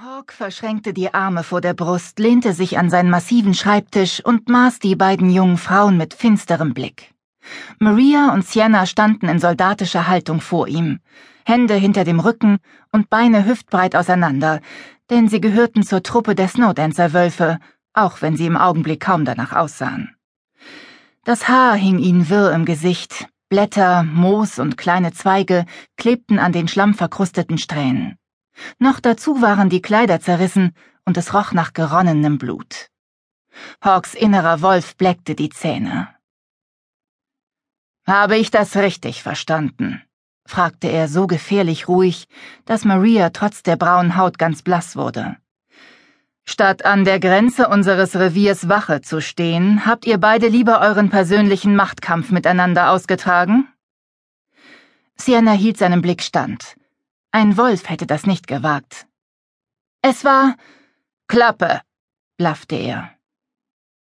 Hawk verschränkte die Arme vor der Brust, lehnte sich an seinen massiven Schreibtisch und maß die beiden jungen Frauen mit finsterem Blick. Maria und Sienna standen in soldatischer Haltung vor ihm, Hände hinter dem Rücken und Beine hüftbreit auseinander, denn sie gehörten zur Truppe der Snowdancer-Wölfe, auch wenn sie im Augenblick kaum danach aussahen. Das Haar hing ihnen wirr im Gesicht, Blätter, Moos und kleine Zweige klebten an den schlammverkrusteten Strähnen. Noch dazu waren die Kleider zerrissen und es roch nach geronnenem Blut. Hawks innerer Wolf bleckte die Zähne. Habe ich das richtig verstanden? fragte er so gefährlich ruhig, dass Maria trotz der braunen Haut ganz blass wurde. Statt an der Grenze unseres Reviers Wache zu stehen, habt ihr beide lieber euren persönlichen Machtkampf miteinander ausgetragen? Sienna hielt seinem Blick stand. Ein Wolf hätte das nicht gewagt. Es war Klappe, blaffte er.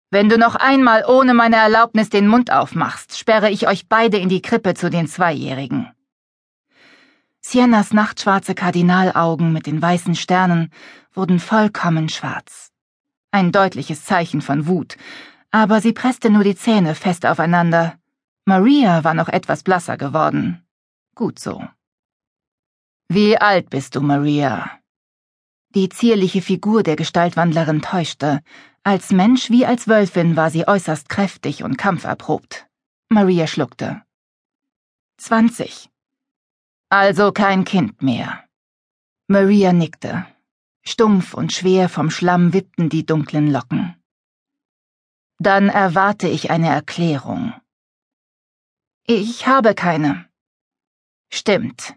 Wenn du noch einmal ohne meine Erlaubnis den Mund aufmachst, sperre ich euch beide in die Krippe zu den Zweijährigen. Siennas nachtschwarze Kardinalaugen mit den weißen Sternen wurden vollkommen schwarz. Ein deutliches Zeichen von Wut, aber sie presste nur die Zähne fest aufeinander. Maria war noch etwas blasser geworden. Gut so. Wie alt bist du, Maria? Die zierliche Figur der Gestaltwandlerin täuschte. Als Mensch wie als Wölfin war sie äußerst kräftig und kampferprobt. Maria schluckte. Zwanzig. Also kein Kind mehr. Maria nickte. Stumpf und schwer vom Schlamm wippten die dunklen Locken. Dann erwarte ich eine Erklärung. Ich habe keine. Stimmt.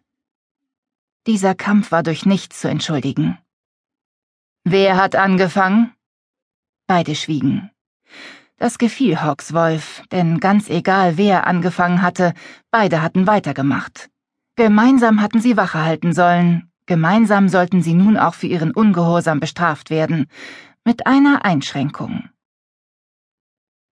Dieser Kampf war durch nichts zu entschuldigen. Wer hat angefangen? Beide schwiegen. Das gefiel Hawks Wolf, denn ganz egal, wer angefangen hatte, beide hatten weitergemacht. Gemeinsam hatten sie Wache halten sollen, gemeinsam sollten sie nun auch für ihren Ungehorsam bestraft werden, mit einer Einschränkung.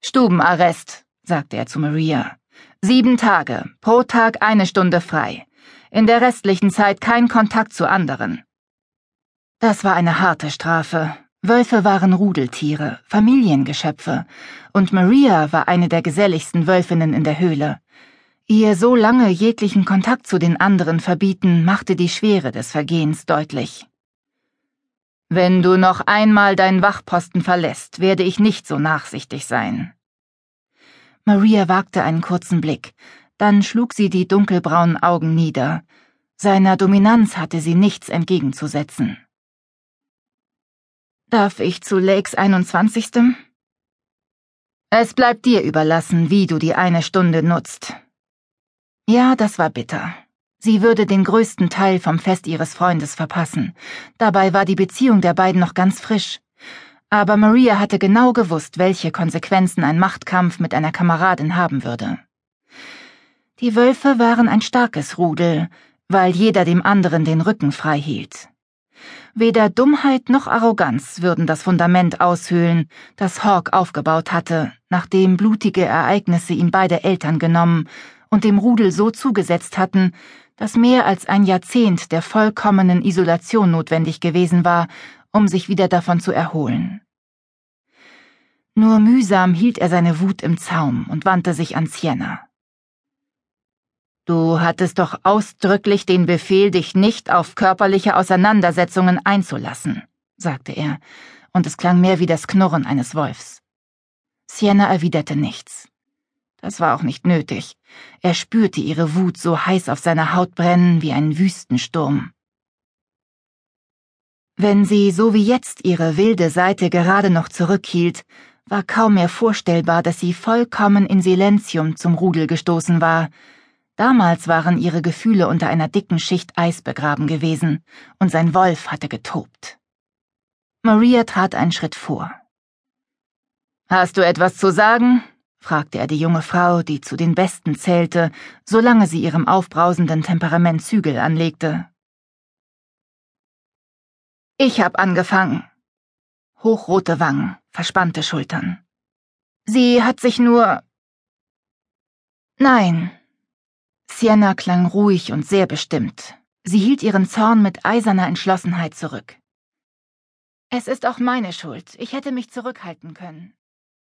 Stubenarrest, sagte er zu Maria. Sieben Tage, pro Tag eine Stunde frei in der restlichen Zeit kein Kontakt zu anderen. Das war eine harte Strafe. Wölfe waren Rudeltiere, Familiengeschöpfe, und Maria war eine der geselligsten Wölfinnen in der Höhle. Ihr so lange jeglichen Kontakt zu den anderen verbieten, machte die Schwere des Vergehens deutlich. Wenn du noch einmal deinen Wachposten verlässt, werde ich nicht so nachsichtig sein. Maria wagte einen kurzen Blick, dann schlug sie die dunkelbraunen Augen nieder. Seiner Dominanz hatte sie nichts entgegenzusetzen. Darf ich zu Lakes 21.? Es bleibt dir überlassen, wie du die eine Stunde nutzt. Ja, das war bitter. Sie würde den größten Teil vom Fest ihres Freundes verpassen. Dabei war die Beziehung der beiden noch ganz frisch. Aber Maria hatte genau gewusst, welche Konsequenzen ein Machtkampf mit einer Kameradin haben würde. Die Wölfe waren ein starkes Rudel, weil jeder dem anderen den Rücken frei hielt. Weder Dummheit noch Arroganz würden das Fundament aushöhlen, das Hawk aufgebaut hatte, nachdem blutige Ereignisse ihm beide Eltern genommen und dem Rudel so zugesetzt hatten, dass mehr als ein Jahrzehnt der vollkommenen Isolation notwendig gewesen war, um sich wieder davon zu erholen. Nur mühsam hielt er seine Wut im Zaum und wandte sich an Sienna. Du hattest doch ausdrücklich den Befehl, dich nicht auf körperliche Auseinandersetzungen einzulassen, sagte er, und es klang mehr wie das Knurren eines Wolfs. Sienna erwiderte nichts. Das war auch nicht nötig. Er spürte ihre Wut so heiß auf seiner Haut brennen wie ein Wüstensturm. Wenn sie so wie jetzt ihre wilde Seite gerade noch zurückhielt, war kaum mehr vorstellbar, dass sie vollkommen in Silenzium zum Rudel gestoßen war, Damals waren ihre Gefühle unter einer dicken Schicht Eis begraben gewesen, und sein Wolf hatte getobt. Maria trat einen Schritt vor. Hast du etwas zu sagen? fragte er die junge Frau, die zu den Besten zählte, solange sie ihrem aufbrausenden Temperament Zügel anlegte. Ich hab angefangen. Hochrote Wangen, verspannte Schultern. Sie hat sich nur. Nein, Sienna klang ruhig und sehr bestimmt. Sie hielt ihren Zorn mit eiserner Entschlossenheit zurück. Es ist auch meine Schuld. Ich hätte mich zurückhalten können.